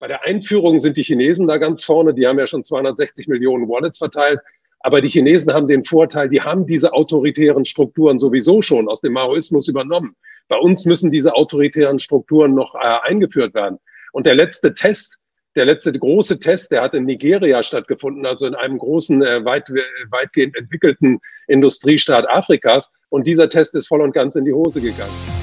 Bei der Einführung sind die Chinesen da ganz vorne. Die haben ja schon 260 Millionen Wallets verteilt. Aber die Chinesen haben den Vorteil, die haben diese autoritären Strukturen sowieso schon aus dem Maoismus übernommen. Bei uns müssen diese autoritären Strukturen noch äh, eingeführt werden. Und der letzte Test, der letzte große Test, der hat in Nigeria stattgefunden, also in einem großen, äh, weit, weitgehend entwickelten Industriestaat Afrikas. Und dieser Test ist voll und ganz in die Hose gegangen.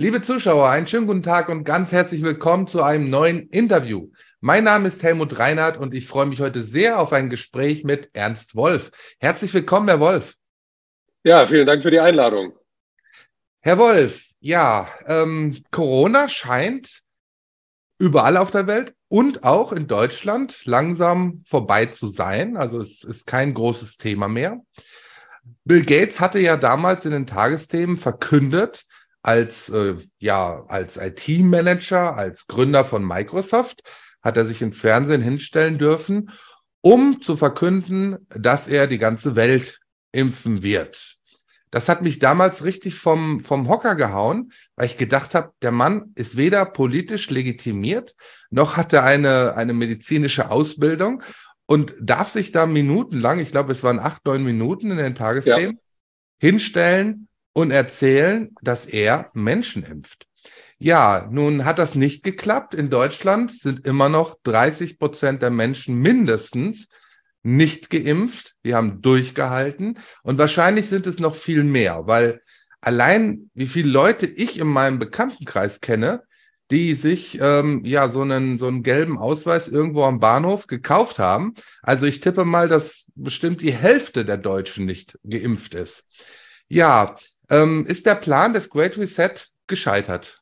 Liebe Zuschauer, einen schönen guten Tag und ganz herzlich willkommen zu einem neuen Interview. Mein Name ist Helmut Reinhardt und ich freue mich heute sehr auf ein Gespräch mit Ernst Wolf. Herzlich willkommen, Herr Wolf. Ja, vielen Dank für die Einladung. Herr Wolf, ja, ähm, Corona scheint überall auf der Welt und auch in Deutschland langsam vorbei zu sein. Also es ist kein großes Thema mehr. Bill Gates hatte ja damals in den Tagesthemen verkündet, als, äh, ja, als IT-Manager, als Gründer von Microsoft, hat er sich ins Fernsehen hinstellen dürfen, um zu verkünden, dass er die ganze Welt impfen wird. Das hat mich damals richtig vom, vom Hocker gehauen, weil ich gedacht habe, der Mann ist weder politisch legitimiert, noch hat er eine, eine medizinische Ausbildung und darf sich da minutenlang, ich glaube, es waren acht, neun Minuten in den Tagesthemen, ja. hinstellen und erzählen, dass er Menschen impft. Ja, nun hat das nicht geklappt. In Deutschland sind immer noch 30 Prozent der Menschen mindestens nicht geimpft. Die haben durchgehalten. Und wahrscheinlich sind es noch viel mehr, weil allein wie viele Leute ich in meinem Bekanntenkreis kenne, die sich ähm, ja so einen so einen gelben Ausweis irgendwo am Bahnhof gekauft haben. Also ich tippe mal, dass bestimmt die Hälfte der Deutschen nicht geimpft ist. Ja, ähm, ist der Plan des Great Reset gescheitert?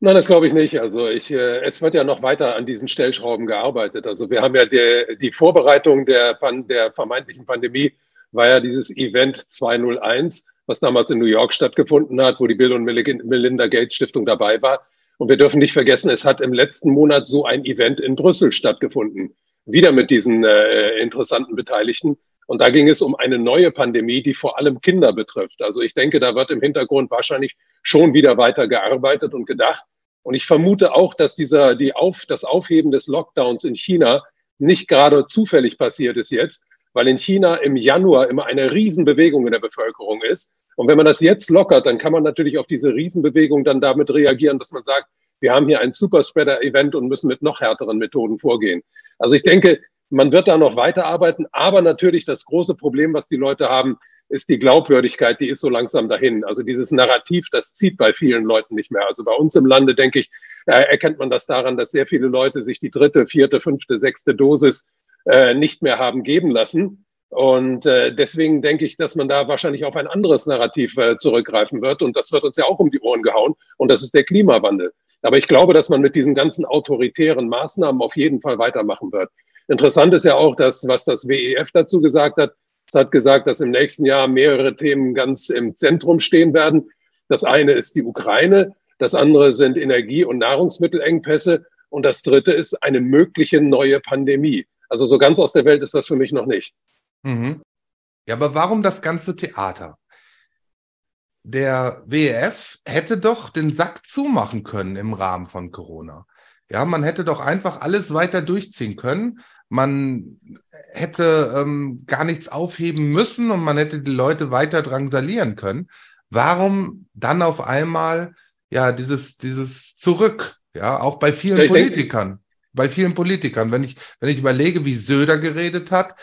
Nein, das glaube ich nicht. Also ich, äh, es wird ja noch weiter an diesen Stellschrauben gearbeitet. Also wir haben ja die, die Vorbereitung der, Pan, der vermeintlichen Pandemie war ja dieses Event 201, was damals in New York stattgefunden hat, wo die Bill und Melinda Gates Stiftung dabei war. Und wir dürfen nicht vergessen, es hat im letzten Monat so ein Event in Brüssel stattgefunden. Wieder mit diesen äh, interessanten Beteiligten. Und da ging es um eine neue Pandemie, die vor allem Kinder betrifft. Also ich denke, da wird im Hintergrund wahrscheinlich schon wieder weiter gearbeitet und gedacht. Und ich vermute auch, dass dieser, die Auf, das Aufheben des Lockdowns in China nicht gerade zufällig passiert ist jetzt, weil in China im Januar immer eine Riesenbewegung in der Bevölkerung ist. Und wenn man das jetzt lockert, dann kann man natürlich auf diese Riesenbewegung dann damit reagieren, dass man sagt, wir haben hier ein Superspreader-Event und müssen mit noch härteren Methoden vorgehen. Also ich denke, man wird da noch weiterarbeiten, aber natürlich das große Problem, was die Leute haben, ist die Glaubwürdigkeit, die ist so langsam dahin. Also dieses Narrativ, das zieht bei vielen Leuten nicht mehr. Also bei uns im Lande, denke ich, äh, erkennt man das daran, dass sehr viele Leute sich die dritte, vierte, fünfte, sechste Dosis äh, nicht mehr haben geben lassen. Und äh, deswegen denke ich, dass man da wahrscheinlich auf ein anderes Narrativ äh, zurückgreifen wird. Und das wird uns ja auch um die Ohren gehauen. Und das ist der Klimawandel. Aber ich glaube, dass man mit diesen ganzen autoritären Maßnahmen auf jeden Fall weitermachen wird. Interessant ist ja auch, dass, was das WEF dazu gesagt hat. Es hat gesagt, dass im nächsten Jahr mehrere Themen ganz im Zentrum stehen werden. Das eine ist die Ukraine, das andere sind Energie- und Nahrungsmittelengpässe und das dritte ist eine mögliche neue Pandemie. Also so ganz aus der Welt ist das für mich noch nicht. Mhm. Ja, aber warum das ganze Theater? Der WEF hätte doch den Sack zumachen können im Rahmen von Corona. Ja, man hätte doch einfach alles weiter durchziehen können man hätte ähm, gar nichts aufheben müssen und man hätte die Leute weiter drangsalieren können. Warum dann auf einmal ja dieses, dieses Zurück? Ja, auch bei vielen ja, Politikern. Denke, bei vielen Politikern. Wenn ich, wenn ich überlege, wie Söder geredet hat,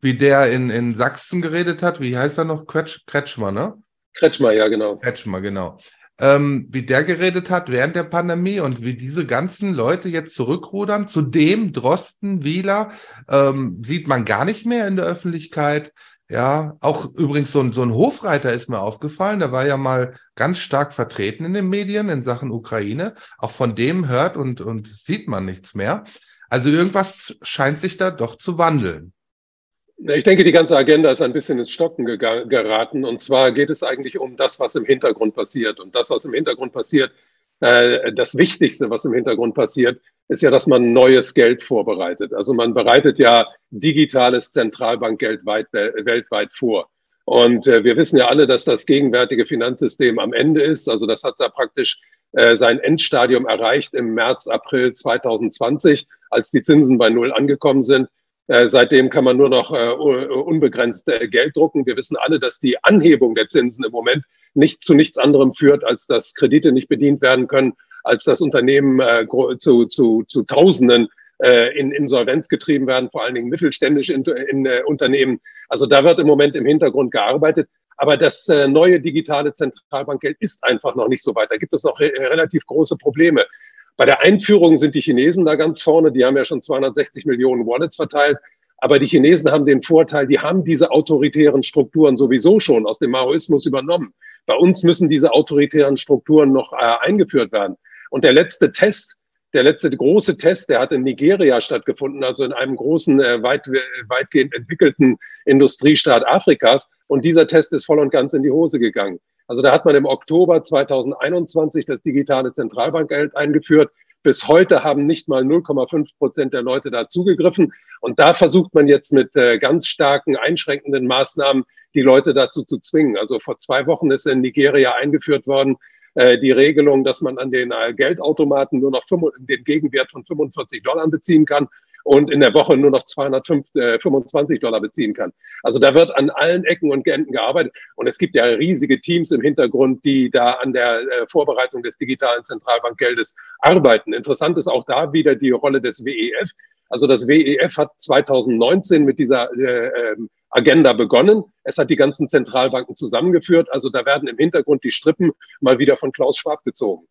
wie der in, in Sachsen geredet hat, wie heißt er noch? Kretsch, Kretschmer, ne? Kretschmer, ja, genau. Kretschmer, genau ähm, wie der geredet hat während der Pandemie und wie diese ganzen Leute jetzt zurückrudern. Zudem Drosten, Wieler ähm, sieht man gar nicht mehr in der Öffentlichkeit. Ja, auch übrigens so ein, so ein Hofreiter ist mir aufgefallen, der war ja mal ganz stark vertreten in den Medien in Sachen Ukraine. Auch von dem hört und, und sieht man nichts mehr. Also irgendwas scheint sich da doch zu wandeln. Ich denke, die ganze Agenda ist ein bisschen ins Stocken geraten. Und zwar geht es eigentlich um das, was im Hintergrund passiert. Und das, was im Hintergrund passiert, äh, das Wichtigste, was im Hintergrund passiert, ist ja, dass man neues Geld vorbereitet. Also man bereitet ja digitales Zentralbankgeld weit, weltweit vor. Und äh, wir wissen ja alle, dass das gegenwärtige Finanzsystem am Ende ist. Also das hat da praktisch äh, sein Endstadium erreicht im März, April 2020, als die Zinsen bei Null angekommen sind. Äh, seitdem kann man nur noch äh, unbegrenzt äh, Geld drucken. Wir wissen alle, dass die Anhebung der Zinsen im Moment nicht zu nichts anderem führt, als dass Kredite nicht bedient werden können, als dass Unternehmen äh, zu, zu, zu Tausenden äh, in Insolvenz getrieben werden, vor allen Dingen mittelständische in, in, äh, Unternehmen. Also da wird im Moment im Hintergrund gearbeitet. Aber das äh, neue digitale Zentralbankgeld ist einfach noch nicht so weit. Da gibt es noch re relativ große Probleme. Bei der Einführung sind die Chinesen da ganz vorne. Die haben ja schon 260 Millionen Wallets verteilt. Aber die Chinesen haben den Vorteil, die haben diese autoritären Strukturen sowieso schon aus dem Maoismus übernommen. Bei uns müssen diese autoritären Strukturen noch äh, eingeführt werden. Und der letzte Test, der letzte große Test, der hat in Nigeria stattgefunden, also in einem großen, äh, weit, weitgehend entwickelten Industriestaat Afrikas. Und dieser Test ist voll und ganz in die Hose gegangen. Also da hat man im Oktober 2021 das digitale Zentralbankgeld eingeführt. Bis heute haben nicht mal 0,5 Prozent der Leute da zugegriffen. Und da versucht man jetzt mit äh, ganz starken einschränkenden Maßnahmen die Leute dazu zu zwingen. Also vor zwei Wochen ist in Nigeria eingeführt worden, äh, die Regelung, dass man an den äh, Geldautomaten nur noch den Gegenwert von 45 Dollar beziehen kann und in der Woche nur noch 225 äh, Dollar beziehen kann. Also da wird an allen Ecken und Enden gearbeitet. Und es gibt ja riesige Teams im Hintergrund, die da an der Vorbereitung des digitalen Zentralbankgeldes arbeiten. Interessant ist auch da wieder die Rolle des WEF. Also das WEF hat 2019 mit dieser äh, ähm, Agenda begonnen. Es hat die ganzen Zentralbanken zusammengeführt. Also da werden im Hintergrund die Strippen mal wieder von Klaus Schwab gezogen.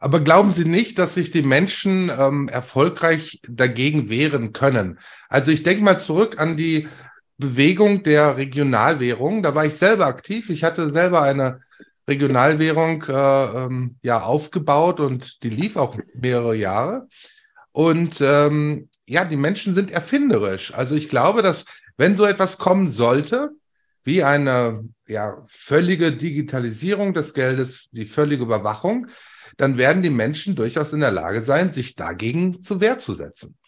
Aber glauben Sie nicht, dass sich die Menschen ähm, erfolgreich dagegen wehren können? Also ich denke mal zurück an die Bewegung der Regionalwährung. Da war ich selber aktiv. Ich hatte selber eine Regionalwährung äh, ähm, ja aufgebaut und die lief auch mehrere Jahre. Und ähm, ja, die Menschen sind erfinderisch. Also ich glaube, dass wenn so etwas kommen sollte, wie eine ja, völlige Digitalisierung des Geldes, die völlige Überwachung, dann werden die Menschen durchaus in der Lage sein, sich dagegen zu Wehr zu setzen.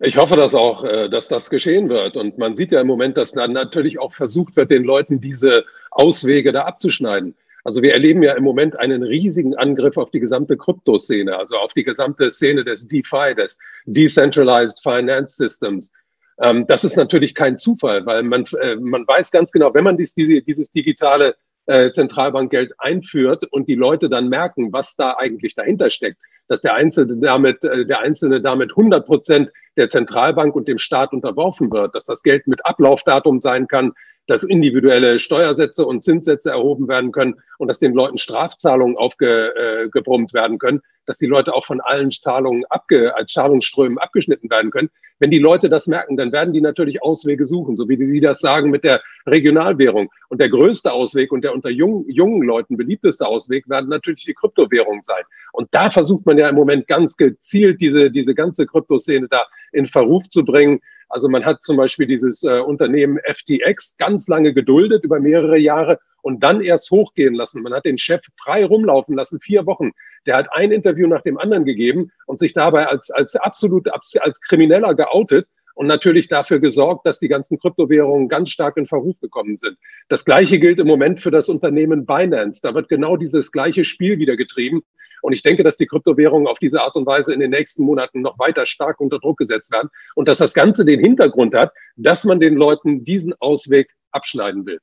Ich hoffe dass auch, äh, dass das geschehen wird. Und man sieht ja im Moment, dass dann natürlich auch versucht wird, den Leuten diese Auswege da abzuschneiden. Also wir erleben ja im Moment einen riesigen Angriff auf die gesamte Kryptoszene, also auf die gesamte Szene des DeFi, des Decentralized Finance Systems. Ähm, das ist natürlich kein Zufall, weil man, äh, man weiß ganz genau, wenn man dies, diese, dieses digitale äh, Zentralbankgeld einführt und die Leute dann merken, was da eigentlich dahinter steckt, dass der Einzelne damit, äh, der Einzelne damit 100 Prozent der Zentralbank und dem Staat unterworfen wird, dass das Geld mit Ablaufdatum sein kann, dass individuelle Steuersätze und Zinssätze erhoben werden können und dass den Leuten Strafzahlungen aufgebrummt äh, werden können, dass die Leute auch von allen Zahlungen abge, als Zahlungsströmen abgeschnitten werden können. Wenn die Leute das merken, dann werden die natürlich Auswege suchen, so wie Sie das sagen mit der Regionalwährung. Und der größte Ausweg und der unter jungen, jungen Leuten beliebteste Ausweg werden natürlich die Kryptowährungen sein. Und da versucht man ja im Moment ganz gezielt diese, diese ganze Kryptoszene da in Verruf zu bringen. Also man hat zum Beispiel dieses äh, Unternehmen FTX ganz lange geduldet, über mehrere Jahre und dann erst hochgehen lassen. Man hat den Chef frei rumlaufen lassen, vier Wochen. Der hat ein Interview nach dem anderen gegeben und sich dabei als, als absolut als Krimineller geoutet und natürlich dafür gesorgt, dass die ganzen Kryptowährungen ganz stark in Verruf gekommen sind. Das Gleiche gilt im Moment für das Unternehmen Binance. Da wird genau dieses gleiche Spiel wieder getrieben. Und ich denke, dass die Kryptowährungen auf diese Art und Weise in den nächsten Monaten noch weiter stark unter Druck gesetzt werden und dass das Ganze den Hintergrund hat, dass man den Leuten diesen Ausweg abschneiden will.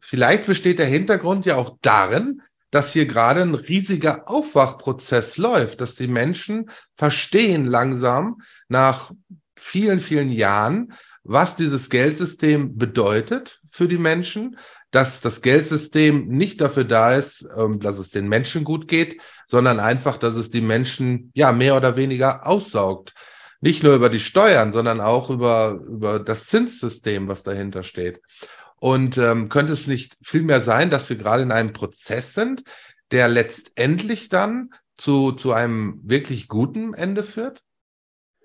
Vielleicht besteht der Hintergrund ja auch darin, dass hier gerade ein riesiger Aufwachprozess läuft, dass die Menschen verstehen langsam nach vielen, vielen Jahren, was dieses Geldsystem bedeutet für die Menschen, dass das Geldsystem nicht dafür da ist, ähm, dass es den Menschen gut geht, sondern einfach, dass es die Menschen ja mehr oder weniger aussaugt. Nicht nur über die Steuern, sondern auch über, über das Zinssystem, was dahinter steht. Und ähm, könnte es nicht vielmehr sein, dass wir gerade in einem Prozess sind, der letztendlich dann zu, zu einem wirklich guten Ende führt?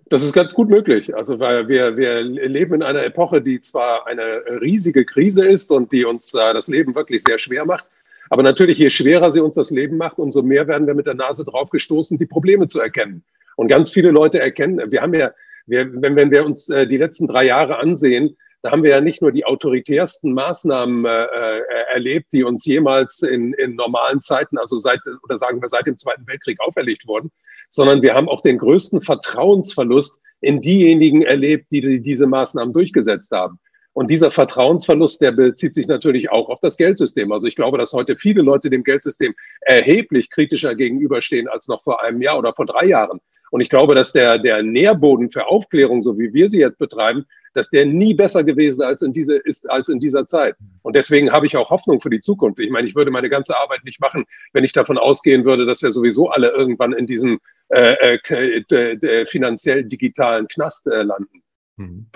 Das ist ganz gut möglich. Also, weil wir, wir leben in einer Epoche, die zwar eine riesige Krise ist und die uns äh, das Leben wirklich sehr schwer macht. Aber natürlich, je schwerer sie uns das Leben macht, umso mehr werden wir mit der Nase drauf gestoßen, die Probleme zu erkennen. Und ganz viele Leute erkennen, wir haben ja, wir, wenn, wenn wir uns äh, die letzten drei Jahre ansehen, da haben wir ja nicht nur die autoritärsten Maßnahmen äh, äh, erlebt, die uns jemals in, in normalen Zeiten, also seit, oder sagen wir seit dem Zweiten Weltkrieg auferlegt wurden, sondern wir haben auch den größten Vertrauensverlust in diejenigen erlebt, die diese Maßnahmen durchgesetzt haben. Und dieser Vertrauensverlust, der bezieht sich natürlich auch auf das Geldsystem. Also ich glaube, dass heute viele Leute dem Geldsystem erheblich kritischer gegenüberstehen als noch vor einem Jahr oder vor drei Jahren. Und ich glaube, dass der, der Nährboden für Aufklärung, so wie wir sie jetzt betreiben, dass der nie besser gewesen als in diese, ist als in dieser Zeit. Und deswegen habe ich auch Hoffnung für die Zukunft. Ich meine, ich würde meine ganze Arbeit nicht machen, wenn ich davon ausgehen würde, dass wir sowieso alle irgendwann in diesem äh, äh, finanziell digitalen Knast äh, landen. Mhm.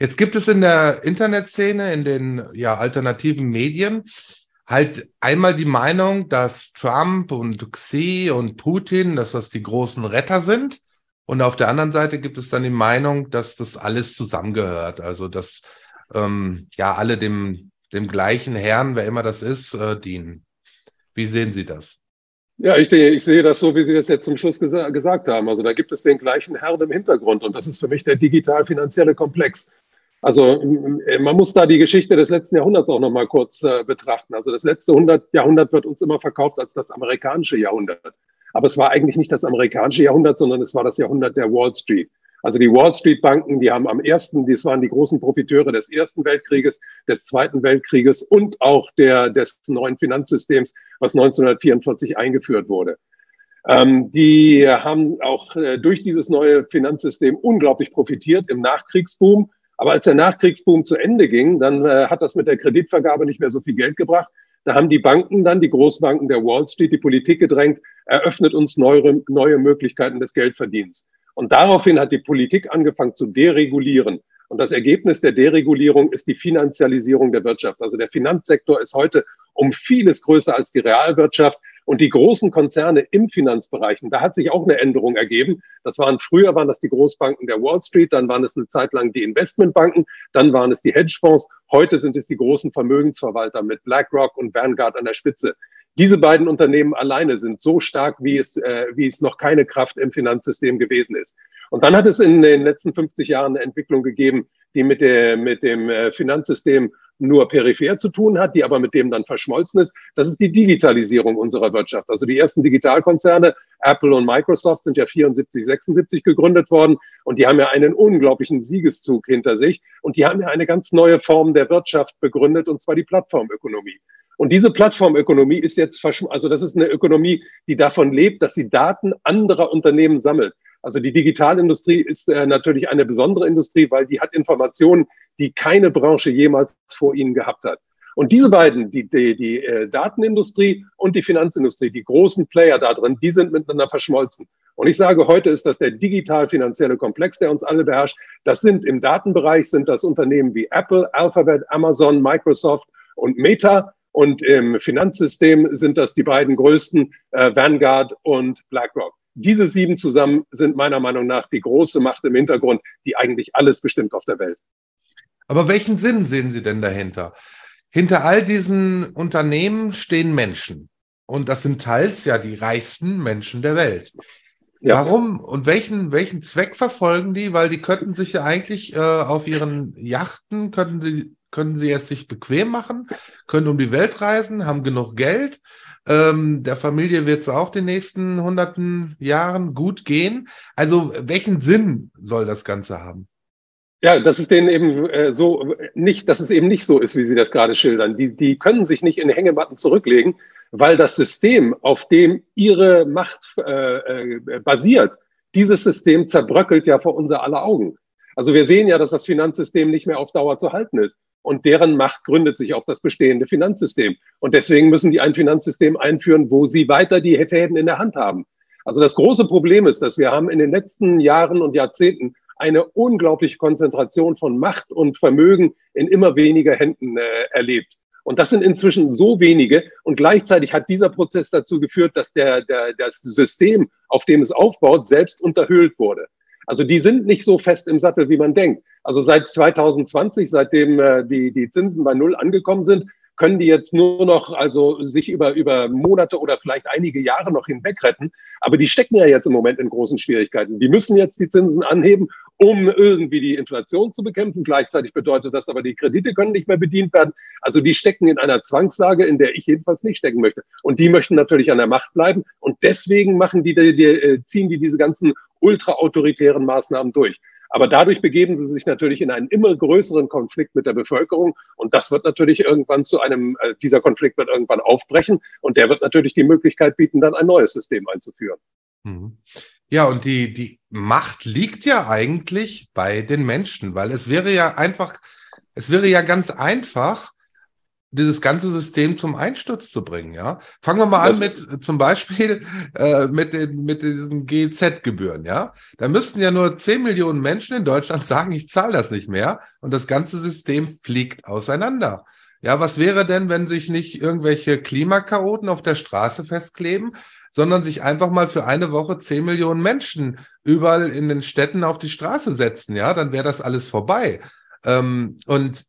Jetzt gibt es in der Internetszene, in den ja, alternativen Medien, halt einmal die Meinung, dass Trump und Xi und Putin, dass das die großen Retter sind. Und auf der anderen Seite gibt es dann die Meinung, dass das alles zusammengehört. Also dass ähm, ja alle dem, dem gleichen Herrn, wer immer das ist, äh, dienen. Wie sehen Sie das? Ja, ich, ich sehe das so, wie Sie das jetzt zum Schluss gesa gesagt haben. Also da gibt es den gleichen Herrn im Hintergrund und das ist für mich der digital-finanzielle Komplex. Also man muss da die Geschichte des letzten Jahrhunderts auch noch mal kurz äh, betrachten. Also das letzte Hundert, Jahrhundert wird uns immer verkauft als das amerikanische Jahrhundert. Aber es war eigentlich nicht das amerikanische Jahrhundert, sondern es war das Jahrhundert der Wall Street. Also die Wall Street Banken, die haben am ersten, das waren die großen Profiteure des Ersten Weltkrieges, des Zweiten Weltkrieges und auch der, des neuen Finanzsystems, was 1944 eingeführt wurde. Ähm, die haben auch äh, durch dieses neue Finanzsystem unglaublich profitiert im Nachkriegsboom aber als der Nachkriegsboom zu Ende ging, dann äh, hat das mit der Kreditvergabe nicht mehr so viel Geld gebracht. Da haben die Banken dann, die Großbanken der Wall Street, die Politik gedrängt, eröffnet uns neue, neue Möglichkeiten des Geldverdienens. Und daraufhin hat die Politik angefangen zu deregulieren. Und das Ergebnis der Deregulierung ist die Finanzialisierung der Wirtschaft. Also der Finanzsektor ist heute um vieles größer als die Realwirtschaft. Und die großen Konzerne im Finanzbereich, da hat sich auch eine Änderung ergeben. Das waren früher waren das die Großbanken der Wall Street, dann waren es eine Zeit lang die Investmentbanken, dann waren es die Hedgefonds, heute sind es die großen Vermögensverwalter mit BlackRock und Vanguard an der Spitze. Diese beiden Unternehmen alleine sind so stark, wie es, äh, wie es noch keine Kraft im Finanzsystem gewesen ist. Und dann hat es in den letzten 50 Jahren eine Entwicklung gegeben, die mit, der, mit dem äh, Finanzsystem nur peripher zu tun hat, die aber mit dem dann verschmolzen ist. Das ist die Digitalisierung unserer Wirtschaft. Also die ersten Digitalkonzerne, Apple und Microsoft, sind ja 74, 76 gegründet worden und die haben ja einen unglaublichen Siegeszug hinter sich und die haben ja eine ganz neue Form der Wirtschaft begründet und zwar die Plattformökonomie. Und diese Plattformökonomie ist jetzt, also das ist eine Ökonomie, die davon lebt, dass sie Daten anderer Unternehmen sammelt. Also die Digitalindustrie ist äh, natürlich eine besondere Industrie, weil die hat Informationen, die keine Branche jemals vor ihnen gehabt hat. Und diese beiden, die, die, die äh, Datenindustrie und die Finanzindustrie, die großen Player da drin, die sind miteinander verschmolzen. Und ich sage, heute ist das der digital-finanzielle Komplex, der uns alle beherrscht. Das sind im Datenbereich sind das Unternehmen wie Apple, Alphabet, Amazon, Microsoft und Meta. Und im Finanzsystem sind das die beiden größten, äh, Vanguard und BlackRock. Diese sieben zusammen sind meiner Meinung nach die große Macht im Hintergrund, die eigentlich alles bestimmt auf der Welt. Aber welchen Sinn sehen Sie denn dahinter? Hinter all diesen Unternehmen stehen Menschen. Und das sind teils ja die reichsten Menschen der Welt. Ja. Warum und welchen, welchen Zweck verfolgen die? Weil die könnten sich ja eigentlich äh, auf ihren Yachten, könnten sie, können sie jetzt sich bequem machen, können um die Welt reisen, haben genug Geld ähm, der Familie wird es auch den nächsten hunderten Jahren gut gehen. Also welchen Sinn soll das Ganze haben? Ja, dass es denen eben äh, so nicht, dass es eben nicht so ist, wie Sie das gerade schildern. Die, die können sich nicht in Hängematten zurücklegen, weil das System, auf dem ihre Macht äh, äh, basiert, dieses System zerbröckelt ja vor unser aller Augen. Also wir sehen ja, dass das Finanzsystem nicht mehr auf Dauer zu halten ist. Und deren Macht gründet sich auf das bestehende Finanzsystem. Und deswegen müssen die ein Finanzsystem einführen, wo sie weiter die Fäden in der Hand haben. Also das große Problem ist, dass wir haben in den letzten Jahren und Jahrzehnten eine unglaubliche Konzentration von Macht und Vermögen in immer weniger Händen äh, erlebt. Und das sind inzwischen so wenige. Und gleichzeitig hat dieser Prozess dazu geführt, dass der, der, das System, auf dem es aufbaut, selbst unterhöhlt wurde. Also die sind nicht so fest im Sattel, wie man denkt. Also seit 2020, seitdem äh, die, die Zinsen bei Null angekommen sind, können die jetzt nur noch also sich über, über Monate oder vielleicht einige Jahre noch hinweg retten. Aber die stecken ja jetzt im Moment in großen Schwierigkeiten. Die müssen jetzt die Zinsen anheben, um irgendwie die Inflation zu bekämpfen. Gleichzeitig bedeutet das aber, die Kredite können nicht mehr bedient werden. Also die stecken in einer Zwangslage, in der ich jedenfalls nicht stecken möchte. Und die möchten natürlich an der Macht bleiben. Und deswegen machen die, die, die äh, ziehen die diese ganzen ultra-autoritären Maßnahmen durch. Aber dadurch begeben sie sich natürlich in einen immer größeren Konflikt mit der Bevölkerung. Und das wird natürlich irgendwann zu einem, äh, dieser Konflikt wird irgendwann aufbrechen. Und der wird natürlich die Möglichkeit bieten, dann ein neues System einzuführen. Mhm. Ja, und die, die Macht liegt ja eigentlich bei den Menschen, weil es wäre ja einfach, es wäre ja ganz einfach, dieses ganze System zum Einsturz zu bringen. Ja, fangen wir mal das an mit zum Beispiel äh, mit den mit diesen GZ-Gebühren. Ja, da müssten ja nur 10 Millionen Menschen in Deutschland sagen, ich zahle das nicht mehr und das ganze System fliegt auseinander. Ja, was wäre denn, wenn sich nicht irgendwelche Klimakaoten auf der Straße festkleben, sondern sich einfach mal für eine Woche 10 Millionen Menschen überall in den Städten auf die Straße setzen? Ja, dann wäre das alles vorbei. Ähm, und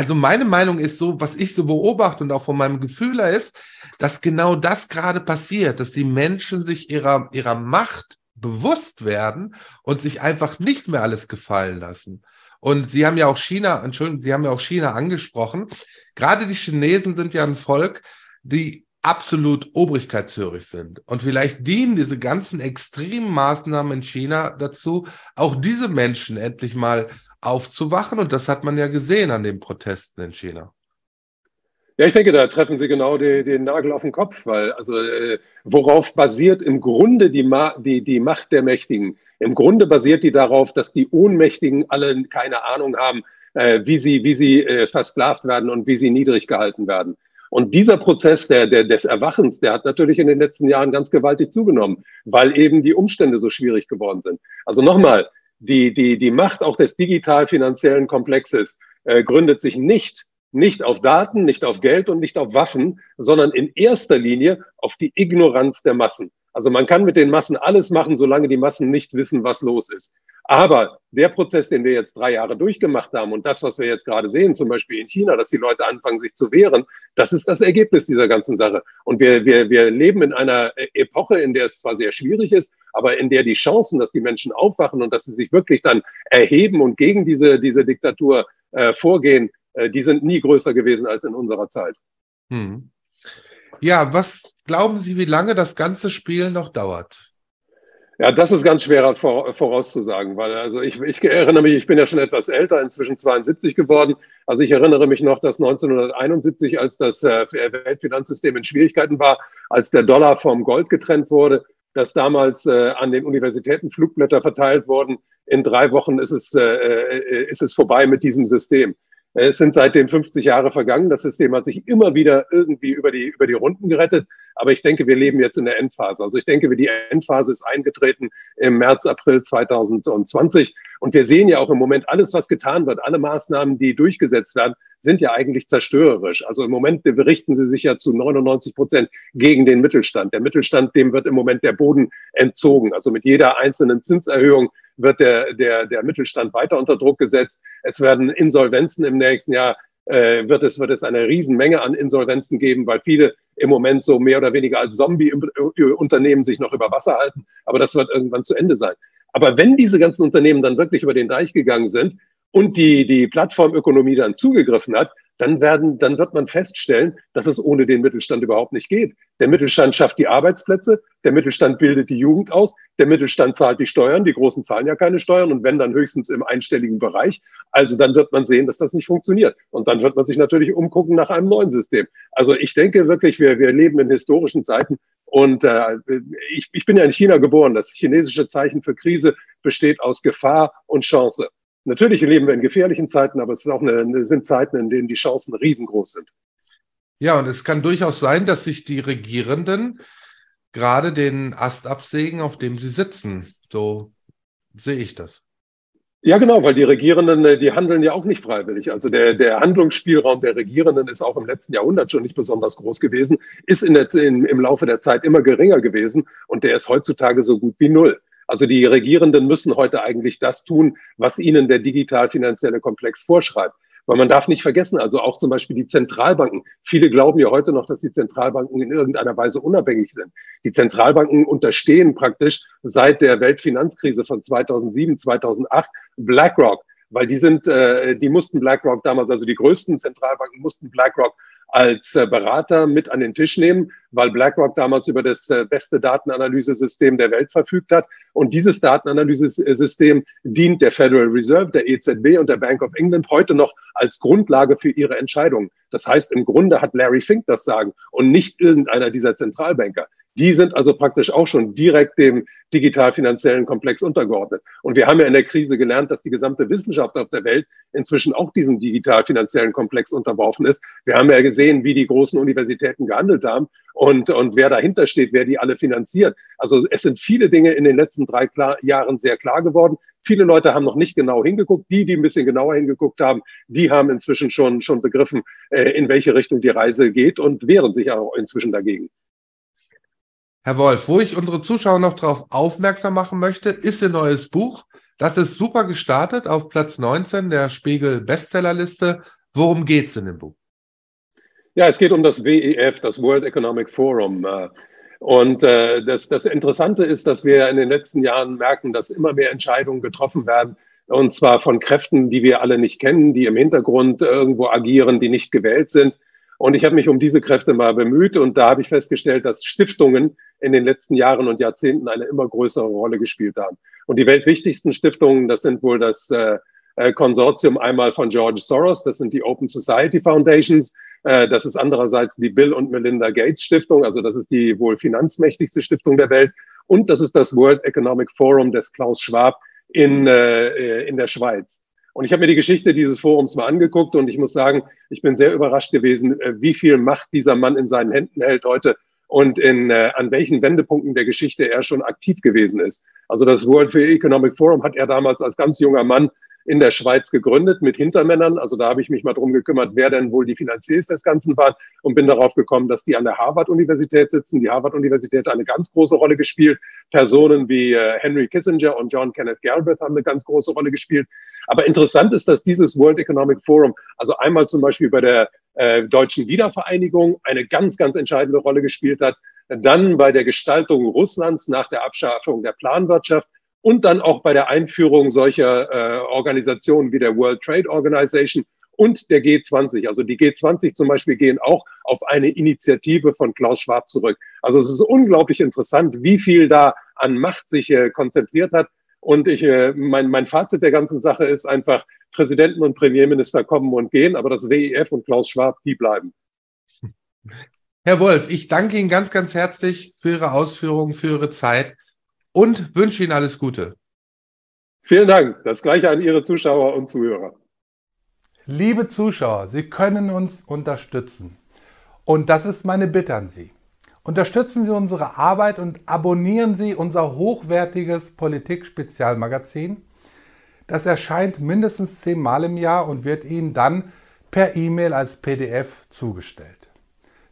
also meine Meinung ist so, was ich so beobachte und auch von meinem Gefühl her ist, dass genau das gerade passiert, dass die Menschen sich ihrer, ihrer Macht bewusst werden und sich einfach nicht mehr alles gefallen lassen. Und Sie haben ja auch China, Entschuldigung, Sie haben ja auch China angesprochen. Gerade die Chinesen sind ja ein Volk, die absolut obrigkeitshörig sind. Und vielleicht dienen diese ganzen extremen Maßnahmen in China dazu, auch diese Menschen endlich mal aufzuwachen. Und das hat man ja gesehen an den Protesten in China. Ja, ich denke, da treffen Sie genau die, den Nagel auf den Kopf, weil also äh, worauf basiert im Grunde die, Ma die, die Macht der Mächtigen? Im Grunde basiert die darauf, dass die Ohnmächtigen alle keine Ahnung haben, äh, wie sie, wie sie äh, versklavt werden und wie sie niedrig gehalten werden. Und dieser Prozess der, der, des Erwachens, der hat natürlich in den letzten Jahren ganz gewaltig zugenommen, weil eben die Umstände so schwierig geworden sind. Also nochmal, die, die, die Macht auch des digital-finanziellen Komplexes äh, gründet sich nicht, nicht auf Daten, nicht auf Geld und nicht auf Waffen, sondern in erster Linie auf die Ignoranz der Massen. Also man kann mit den Massen alles machen, solange die Massen nicht wissen, was los ist. Aber der Prozess, den wir jetzt drei Jahre durchgemacht haben und das, was wir jetzt gerade sehen, zum Beispiel in China, dass die Leute anfangen, sich zu wehren, das ist das Ergebnis dieser ganzen Sache. Und wir, wir, wir leben in einer Epoche, in der es zwar sehr schwierig ist, aber in der die Chancen, dass die Menschen aufwachen und dass sie sich wirklich dann erheben und gegen diese, diese Diktatur äh, vorgehen, äh, die sind nie größer gewesen als in unserer Zeit. Hm. Ja, was glauben Sie, wie lange das ganze Spiel noch dauert? Ja, das ist ganz schwer vorauszusagen, weil also ich, ich erinnere mich, ich bin ja schon etwas älter, inzwischen 72 geworden. Also ich erinnere mich noch, dass 1971, als das äh, Weltfinanzsystem in Schwierigkeiten war, als der Dollar vom Gold getrennt wurde, dass damals äh, an den Universitäten Flugblätter verteilt wurden. In drei Wochen ist es, äh, äh ist es vorbei mit diesem System. Es sind seitdem 50 Jahre vergangen. Das System hat sich immer wieder irgendwie über die, über die Runden gerettet. Aber ich denke, wir leben jetzt in der Endphase. Also ich denke, die Endphase ist eingetreten im März, April 2020. Und wir sehen ja auch im Moment alles, was getan wird, alle Maßnahmen, die durchgesetzt werden, sind ja eigentlich zerstörerisch. Also im Moment berichten sie sich ja zu 99 Prozent gegen den Mittelstand. Der Mittelstand, dem wird im Moment der Boden entzogen. Also mit jeder einzelnen Zinserhöhung wird der, der, der Mittelstand weiter unter Druck gesetzt. Es werden Insolvenzen im nächsten Jahr, äh, wird, es, wird es eine Riesenmenge an Insolvenzen geben, weil viele im Moment so mehr oder weniger als Zombie-Unternehmen sich noch über Wasser halten. Aber das wird irgendwann zu Ende sein. Aber wenn diese ganzen Unternehmen dann wirklich über den Deich gegangen sind und die, die Plattformökonomie dann zugegriffen hat, dann werden, dann wird man feststellen, dass es ohne den Mittelstand überhaupt nicht geht. Der Mittelstand schafft die Arbeitsplätze, der Mittelstand bildet die Jugend aus, der Mittelstand zahlt die Steuern, die Großen zahlen ja keine Steuern und wenn dann höchstens im einstelligen Bereich. Also dann wird man sehen, dass das nicht funktioniert. Und dann wird man sich natürlich umgucken nach einem neuen System. Also ich denke wirklich, wir, wir leben in historischen Zeiten und äh, ich, ich bin ja in China geboren. Das chinesische Zeichen für Krise besteht aus Gefahr und Chance. Natürlich leben wir in gefährlichen Zeiten, aber es ist auch eine, sind Zeiten, in denen die Chancen riesengroß sind. Ja, und es kann durchaus sein, dass sich die Regierenden gerade den Ast absägen, auf dem sie sitzen. So sehe ich das. Ja, genau, weil die Regierenden, äh, die handeln ja auch nicht freiwillig. Also der, der Handlungsspielraum der Regierenden ist auch im letzten Jahrhundert schon nicht besonders groß gewesen, ist in der, in, im Laufe der Zeit immer geringer gewesen und der ist heutzutage so gut wie null. Also die Regierenden müssen heute eigentlich das tun, was ihnen der digital-finanzielle Komplex vorschreibt. Weil man darf nicht vergessen, also auch zum Beispiel die Zentralbanken. Viele glauben ja heute noch, dass die Zentralbanken in irgendeiner Weise unabhängig sind. Die Zentralbanken unterstehen praktisch seit der Weltfinanzkrise von 2007, 2008 BlackRock, weil die sind, äh, die mussten BlackRock damals, also die größten Zentralbanken mussten BlackRock als äh, Berater mit an den Tisch nehmen, weil BlackRock damals über das äh, beste Datenanalyse-System der Welt verfügt hat. Und dieses Datenanalyse-System dient der Federal Reserve, der EZB und der Bank of England heute noch als Grundlage für ihre Entscheidungen. Das heißt, im Grunde hat Larry Fink das Sagen und nicht irgendeiner dieser Zentralbanker. Die sind also praktisch auch schon direkt dem digital-finanziellen Komplex untergeordnet. Und wir haben ja in der Krise gelernt, dass die gesamte Wissenschaft auf der Welt inzwischen auch diesem digital-finanziellen Komplex unterworfen ist. Wir haben ja gesehen, wie die großen Universitäten gehandelt haben und, und wer dahinter steht, wer die alle finanziert. Also es sind viele Dinge in den letzten drei klar, Jahren sehr klar geworden. Viele Leute haben noch nicht genau hingeguckt. Die, die ein bisschen genauer hingeguckt haben, die haben inzwischen schon, schon begriffen, äh, in welche Richtung die Reise geht und wehren sich auch inzwischen dagegen. Herr Wolf, wo ich unsere Zuschauer noch darauf aufmerksam machen möchte, ist Ihr neues Buch. Das ist super gestartet auf Platz 19 der Spiegel Bestsellerliste. Worum geht es in dem Buch? Ja, es geht um das WEF, das World Economic Forum. Und äh, das, das Interessante ist, dass wir in den letzten Jahren merken, dass immer mehr Entscheidungen getroffen werden, und zwar von Kräften, die wir alle nicht kennen, die im Hintergrund irgendwo agieren, die nicht gewählt sind. Und ich habe mich um diese Kräfte mal bemüht und da habe ich festgestellt, dass Stiftungen in den letzten Jahren und Jahrzehnten eine immer größere Rolle gespielt haben. Und die weltwichtigsten Stiftungen, das sind wohl das äh, äh, Konsortium einmal von George Soros, das sind die Open Society Foundations, äh, das ist andererseits die Bill und Melinda Gates Stiftung, also das ist die wohl finanzmächtigste Stiftung der Welt. Und das ist das World Economic Forum des Klaus Schwab in, äh, in der Schweiz. Und ich habe mir die Geschichte dieses Forums mal angeguckt und ich muss sagen, ich bin sehr überrascht gewesen, äh, wie viel Macht dieser Mann in seinen Händen hält heute und in, äh, an welchen Wendepunkten der Geschichte er schon aktiv gewesen ist. Also das World Economic Forum hat er damals als ganz junger Mann in der Schweiz gegründet mit Hintermännern. Also da habe ich mich mal drum gekümmert, wer denn wohl die Finanziers des Ganzen waren und bin darauf gekommen, dass die an der Harvard-Universität sitzen. Die Harvard-Universität hat eine ganz große Rolle gespielt. Personen wie äh, Henry Kissinger und John Kenneth Galbraith haben eine ganz große Rolle gespielt. Aber interessant ist, dass dieses World Economic Forum, also einmal zum Beispiel bei der äh, deutschen Wiedervereinigung eine ganz, ganz entscheidende Rolle gespielt hat, dann bei der Gestaltung Russlands nach der Abschaffung der Planwirtschaft und dann auch bei der Einführung solcher äh, Organisationen wie der World Trade Organization und der G20. Also die G20 zum Beispiel gehen auch auf eine Initiative von Klaus Schwab zurück. Also es ist unglaublich interessant, wie viel da an Macht sich äh, konzentriert hat. Und ich, äh, mein, mein Fazit der ganzen Sache ist einfach, Präsidenten und Premierminister kommen und gehen, aber das WEF und Klaus Schwab, die bleiben. Herr Wolf, ich danke Ihnen ganz, ganz herzlich für Ihre Ausführungen, für Ihre Zeit und wünsche Ihnen alles Gute. Vielen Dank. Das gleiche an Ihre Zuschauer und Zuhörer. Liebe Zuschauer, Sie können uns unterstützen. Und das ist meine Bitte an Sie. Unterstützen Sie unsere Arbeit und abonnieren Sie unser hochwertiges Politik-Spezialmagazin. Das erscheint mindestens zehnmal im Jahr und wird Ihnen dann per E-Mail als PDF zugestellt.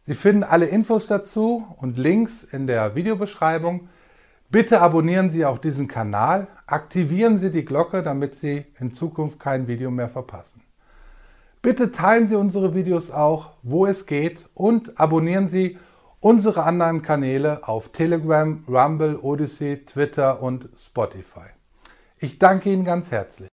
Sie finden alle Infos dazu und Links in der Videobeschreibung. Bitte abonnieren Sie auch diesen Kanal, aktivieren Sie die Glocke, damit Sie in Zukunft kein Video mehr verpassen. Bitte teilen Sie unsere Videos auch, wo es geht und abonnieren Sie unsere anderen Kanäle auf Telegram, Rumble, Odyssey, Twitter und Spotify. Ich danke Ihnen ganz herzlich.